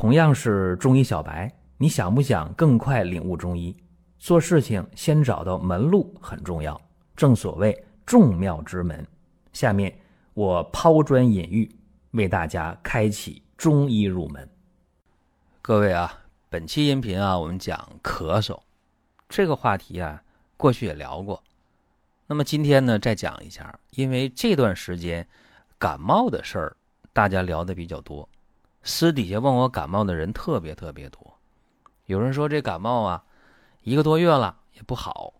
同样是中医小白，你想不想更快领悟中医？做事情先找到门路很重要，正所谓众妙之门。下面我抛砖引玉，为大家开启中医入门。各位啊，本期音频啊，我们讲咳嗽这个话题啊，过去也聊过。那么今天呢，再讲一下，因为这段时间感冒的事儿，大家聊的比较多。私底下问我感冒的人特别特别多，有人说这感冒啊，一个多月了也不好，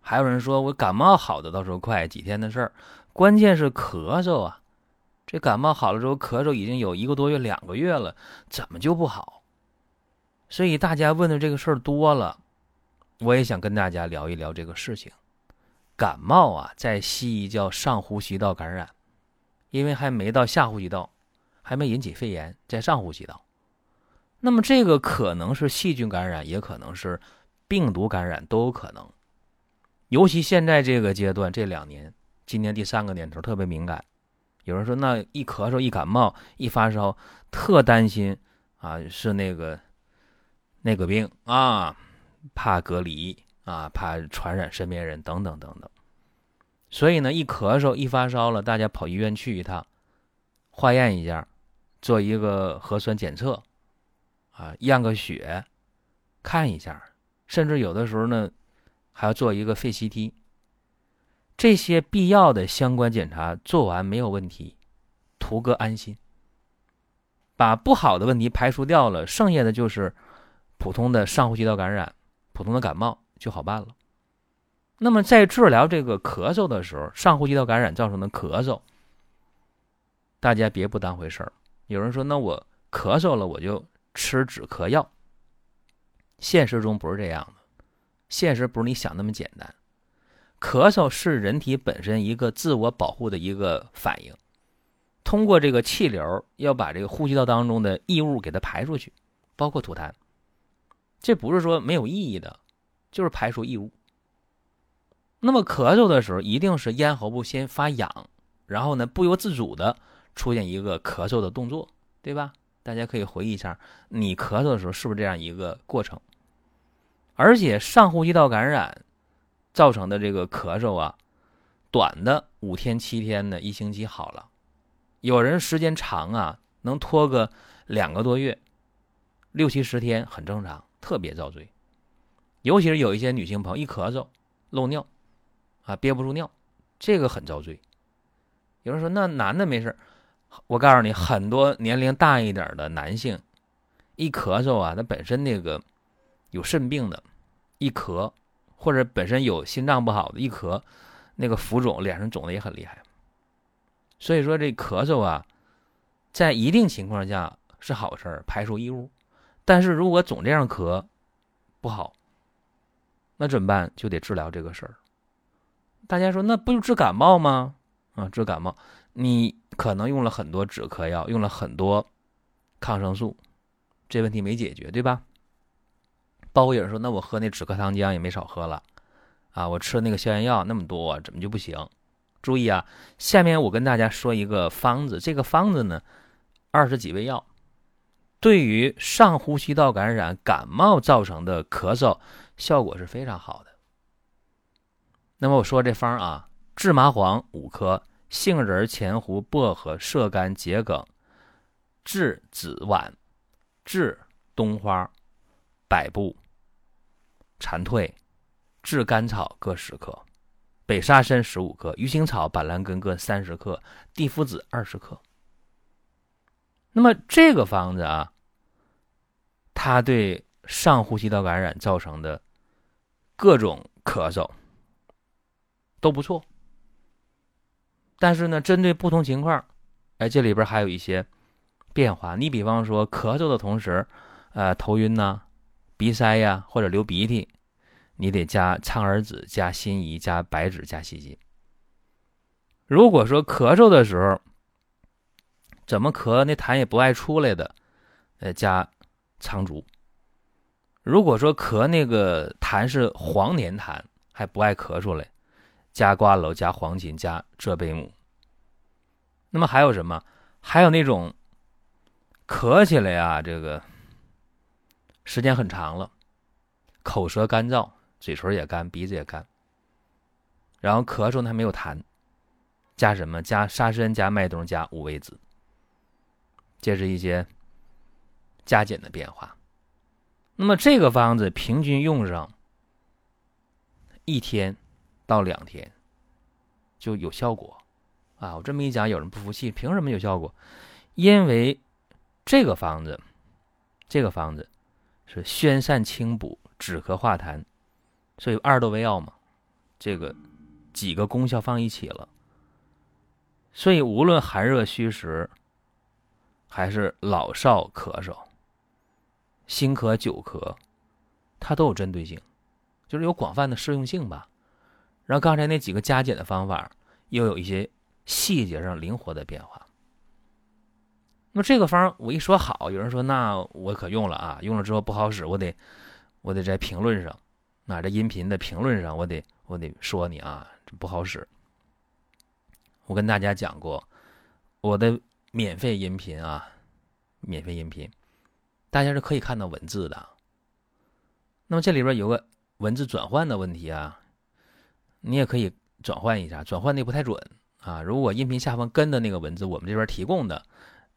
还有人说我感冒好的倒是快几天的事儿，关键是咳嗽啊，这感冒好了之后咳嗽已经有一个多月、两个月了，怎么就不好？所以大家问的这个事儿多了，我也想跟大家聊一聊这个事情。感冒啊，在西医叫上呼吸道感染，因为还没到下呼吸道。还没引起肺炎，在上呼吸道，那么这个可能是细菌感染，也可能是病毒感染，都有可能。尤其现在这个阶段，这两年，今年第三个年头特别敏感。有人说，那一咳嗽、一感冒、一发烧，特担心啊，是那个那个病啊，怕隔离啊，怕传染身边人等等等等。所以呢，一咳嗽、一发烧了，大家跑医院去一趟，化验一下。做一个核酸检测，啊，验个血，看一下，甚至有的时候呢，还要做一个肺 CT。这些必要的相关检查做完没有问题，图个安心，把不好的问题排除掉了，剩下的就是普通的上呼吸道感染、普通的感冒就好办了。那么在治疗这个咳嗽的时候，上呼吸道感染造成的咳嗽，大家别不当回事儿。有人说：“那我咳嗽了，我就吃止咳药。”现实中不是这样的，现实不是你想那么简单。咳嗽是人体本身一个自我保护的一个反应，通过这个气流要把这个呼吸道当中的异物给它排出去，包括吐痰。这不是说没有意义的，就是排除异物。那么咳嗽的时候，一定是咽喉部先发痒，然后呢不由自主的。出现一个咳嗽的动作，对吧？大家可以回忆一下，你咳嗽的时候是不是这样一个过程？而且上呼吸道感染造成的这个咳嗽啊，短的五天七天的，一星期好了；有人时间长啊，能拖个两个多月，六七十天很正常，特别遭罪。尤其是有一些女性朋友一咳嗽漏尿啊，憋不住尿，这个很遭罪。有人说那男的没事我告诉你，很多年龄大一点的男性，一咳嗽啊，他本身那个有肾病的，一咳，或者本身有心脏不好的，一咳，那个浮肿，脸上肿的也很厉害。所以说这咳嗽啊，在一定情况下是好事儿，排出异物。但是如果总这样咳，不好，那怎么办？就得治疗这个事儿。大家说，那不就治感冒吗？啊，治感冒，你。可能用了很多止咳药，用了很多抗生素，这问题没解决，对吧？包括有人说，那我喝那止咳糖浆也没少喝了，啊，我吃那个消炎药那么多，怎么就不行？注意啊，下面我跟大家说一个方子，这个方子呢，二十几味药，对于上呼吸道感染、感冒造成的咳嗽，效果是非常好的。那么我说这方啊，制麻黄五颗。杏仁、前胡、薄荷、射干、桔梗、栀子烷、治冬花、百部、蝉蜕、炙甘草各十克，北沙参十五克，鱼腥草、板蓝根各三十克，地肤子二十克。那么这个方子啊，它对上呼吸道感染造成的各种咳嗽都不错。但是呢，针对不同情况，哎，这里边还有一些变化。你比方说，咳嗽的同时，呃，头晕呐、鼻塞呀，或者流鼻涕，你得加苍耳子、加辛夷、加白芷、加细辛。如果说咳嗽的时候怎么咳，那痰也不爱出来的，呃，加苍术。如果说咳那个痰是黄黏痰，还不爱咳出来。加瓜蒌、加黄芩、加浙贝母。那么还有什么？还有那种咳起来啊，这个时间很长了，口舌干燥，嘴唇也干，鼻子也干，然后咳嗽呢没有痰，加什么？加沙参，加麦冬，加五味子。这是一些加减的变化。那么这个方子平均用上一天到两天就有效果啊！我这么一讲，有人不服气，凭什么有效果？因为这个方子，这个方子是宣散清补、止咳化痰，所以二斗为药嘛，这个几个功效放一起了，所以无论寒热虚实。还是老少咳嗽、新咳、久咳，它都有针对性，就是有广泛的适用性吧。然后刚才那几个加减的方法，又有一些细节上灵活的变化。那么这个方我一说好，有人说那我可用了啊，用了之后不好使，我得我得在评论上，那这音频的评论上，我得我得说你啊，这不好使。我跟大家讲过，我的。免费音频啊，免费音频，大家是可以看到文字的。那么这里边有个文字转换的问题啊，你也可以转换一下，转换的不太准啊。如果音频下方跟的那个文字，我们这边提供的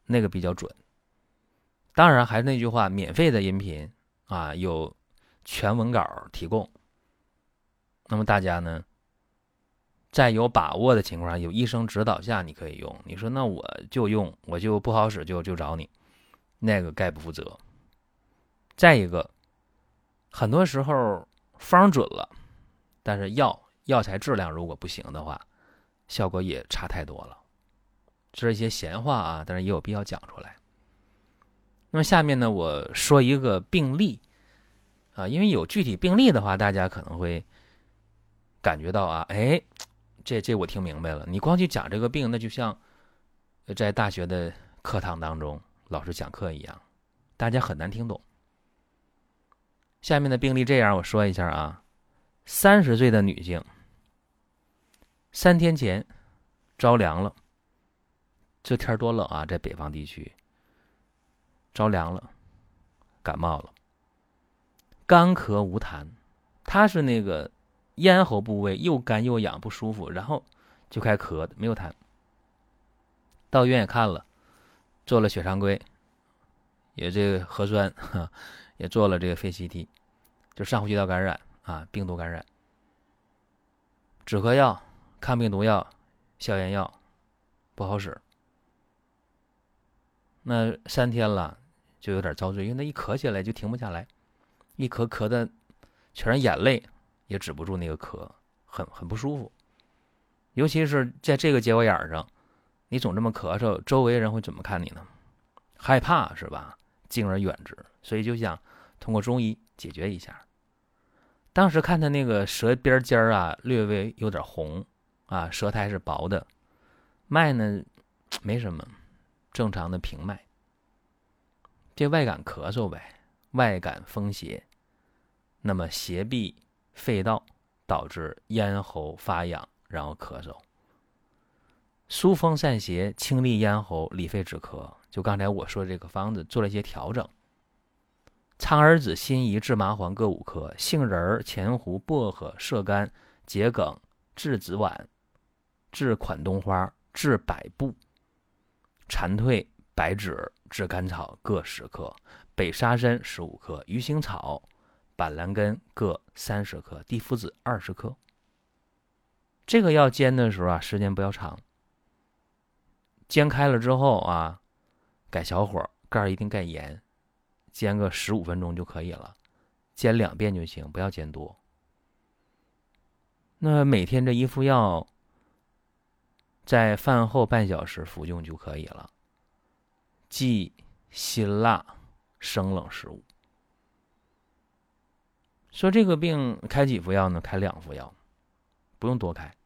那个比较准。当然还是那句话，免费的音频啊，有全文稿提供。那么大家呢？在有把握的情况下，有医生指导下，你可以用。你说那我就用，我就不好使，就就找你，那个概不负责。再一个，很多时候方准了，但是药药材质量如果不行的话，效果也差太多了。这是一些闲话啊，但是也有必要讲出来。那么下面呢，我说一个病例啊，因为有具体病例的话，大家可能会感觉到啊，哎。这这我听明白了，你光去讲这个病，那就像在大学的课堂当中老师讲课一样，大家很难听懂。下面的病例这样，我说一下啊，三十岁的女性，三天前着凉了，这天多冷啊，在北方地区着凉了，感冒了，干咳无痰，他是那个。咽喉部位又干又痒不舒服，然后就开咳，没有痰。到医院也看了，做了血常规，也这个核酸，也做了这个肺 CT，就上呼吸道感染啊，病毒感染。止咳药、抗病毒药、消炎药不好使。那三天了，就有点遭罪，因为那一咳起来就停不下来，一咳咳的全是眼泪。也止不住那个咳，很很不舒服，尤其是在这个节骨眼上，你总这么咳嗽，周围人会怎么看你呢？害怕是吧？敬而远之，所以就想通过中医解决一下。当时看他那个舌边尖儿啊，略微有点红啊，舌苔是薄的，脉呢没什么，正常的平脉。这外感咳嗽呗，外感风邪，那么邪闭。肺道导致咽喉发痒，然后咳嗽。疏风散邪、清利咽喉、理肺止咳，就刚才我说这个方子做了一些调整。苍耳子、辛夷、制麻黄各五克，杏仁、前胡、薄荷、射干、桔梗、栀子丸、治款冬花、治百步、蝉蜕、白芷、炙甘草各十克，北沙参十五克，鱼腥草。板蓝根各三十克，地肤子二十克。这个要煎的时候啊，时间不要长。煎开了之后啊，改小火，盖一定盖严，煎个十五分钟就可以了。煎两遍就行，不要煎多。那每天这一副药，在饭后半小时服用就可以了。忌辛辣、生冷食物。说这个病开几副药呢？开两副药，不用多开。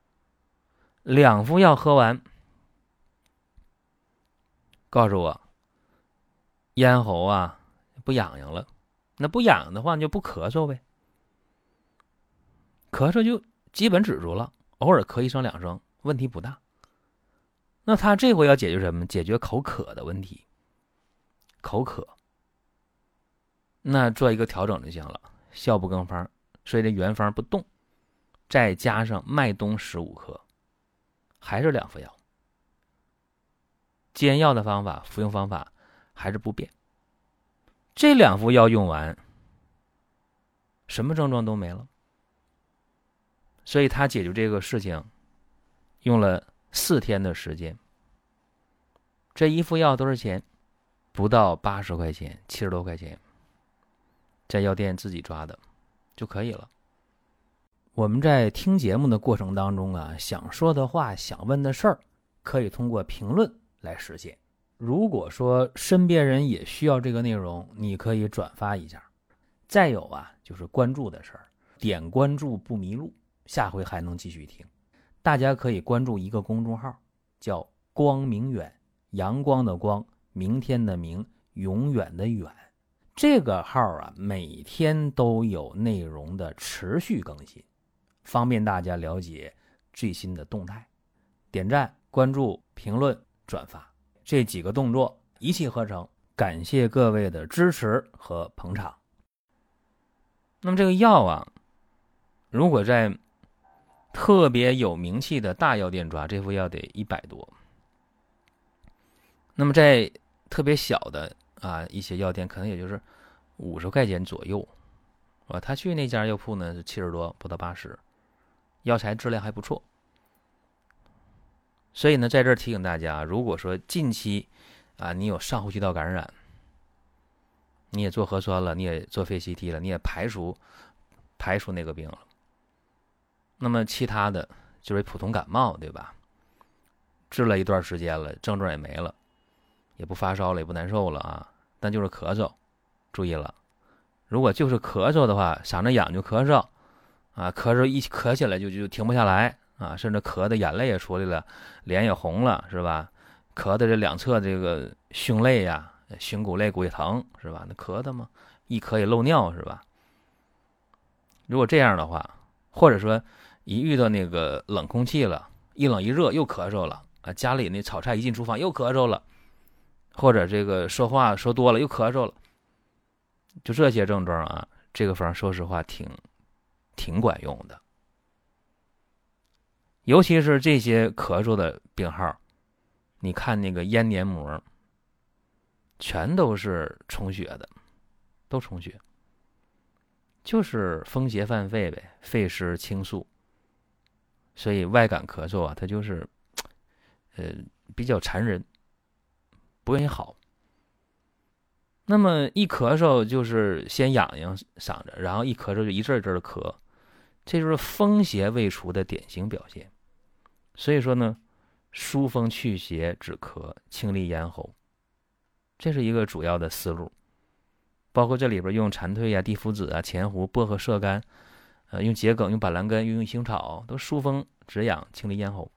两副药喝完，告诉我咽喉啊不痒痒了，那不痒的话就不咳嗽呗。咳嗽就基本止住了，偶尔咳一声两声，问题不大。那他这回要解决什么？解决口渴的问题。口渴。那做一个调整就行了，效不更方，所以这原方不动，再加上麦冬十五克，还是两副药。煎药的方法、服用方法还是不变。这两副药用完，什么症状都没了。所以他解决这个事情用了四天的时间。这一副药多少钱？不到八十块钱，七十多块钱，在药店自己抓的就可以了。我们在听节目的过程当中啊，想说的话、想问的事儿，可以通过评论来实现。如果说身边人也需要这个内容，你可以转发一下。再有啊，就是关注的事儿，点关注不迷路，下回还能继续听。大家可以关注一个公众号，叫“光明远”，阳光的光。明天的明，永远的远，这个号啊，每天都有内容的持续更新，方便大家了解最新的动态。点赞、关注、评论、转发这几个动作一气呵成，感谢各位的支持和捧场。那么这个药啊，如果在特别有名气的大药店抓，这副药得一百多。那么在特别小的啊，一些药店可能也就是五十块钱左右，啊，他去那家药铺呢是七十多，不到八十，药材质量还不错。所以呢，在这儿提醒大家，如果说近期啊你有上呼吸道感染，你也做核酸了，你也做肺 CT 了，你也排除排除那个病了，那么其他的就是普通感冒，对吧？治了一段时间了，症状也没了。也不发烧了，也不难受了啊，但就是咳嗽，注意了，如果就是咳嗽的话，嗓子痒就咳嗽，啊，咳嗽一咳起来就就停不下来啊，甚至咳的眼泪也出来了，脸也红了，是吧？咳的这两侧这个胸肋呀，胸骨肋骨也疼，是吧？那咳的嘛，一咳也漏尿，是吧？如果这样的话，或者说一遇到那个冷空气了，一冷一热又咳嗽了啊，家里那炒菜一进厨房又咳嗽了。或者这个说话说多了又咳嗽了，就这些症状啊，这个方说实话挺挺管用的。尤其是这些咳嗽的病号，你看那个咽黏膜，全都是充血的，都充血，就是风邪犯肺呗，肺湿清肃，所以外感咳嗽啊，它就是，呃，比较缠人。不愿意好，那么一咳嗽就是先痒痒嗓子，然后一咳嗽就一阵一阵的咳，这就是风邪未除的典型表现。所以说呢，疏风祛邪止咳、清利咽喉，这是一个主要的思路。包括这里边用蝉蜕呀、地肤子啊、前胡、薄荷、射干，呃，用桔梗、用板蓝根、用腥草，都疏风止痒、清理咽喉。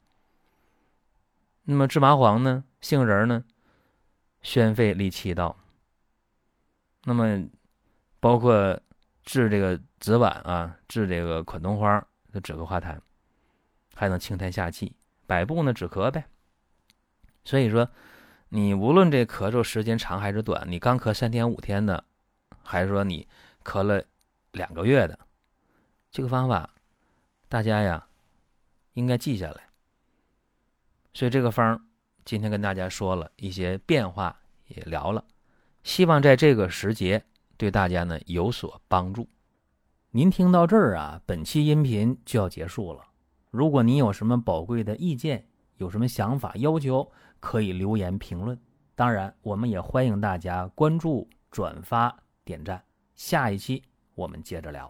那么治麻黄呢？杏仁呢？宣肺利气道，那么包括治这个紫菀啊，治这个款冬花的止咳化痰，还能清痰下气。百部呢止咳呗。所以说，你无论这咳嗽时间长还是短，你刚咳三天五天的，还是说你咳了两个月的，这个方法大家呀应该记下来。所以这个方。今天跟大家说了一些变化，也聊了，希望在这个时节对大家呢有所帮助。您听到这儿啊，本期音频就要结束了。如果您有什么宝贵的意见，有什么想法要求，可以留言评论。当然，我们也欢迎大家关注、转发、点赞。下一期我们接着聊。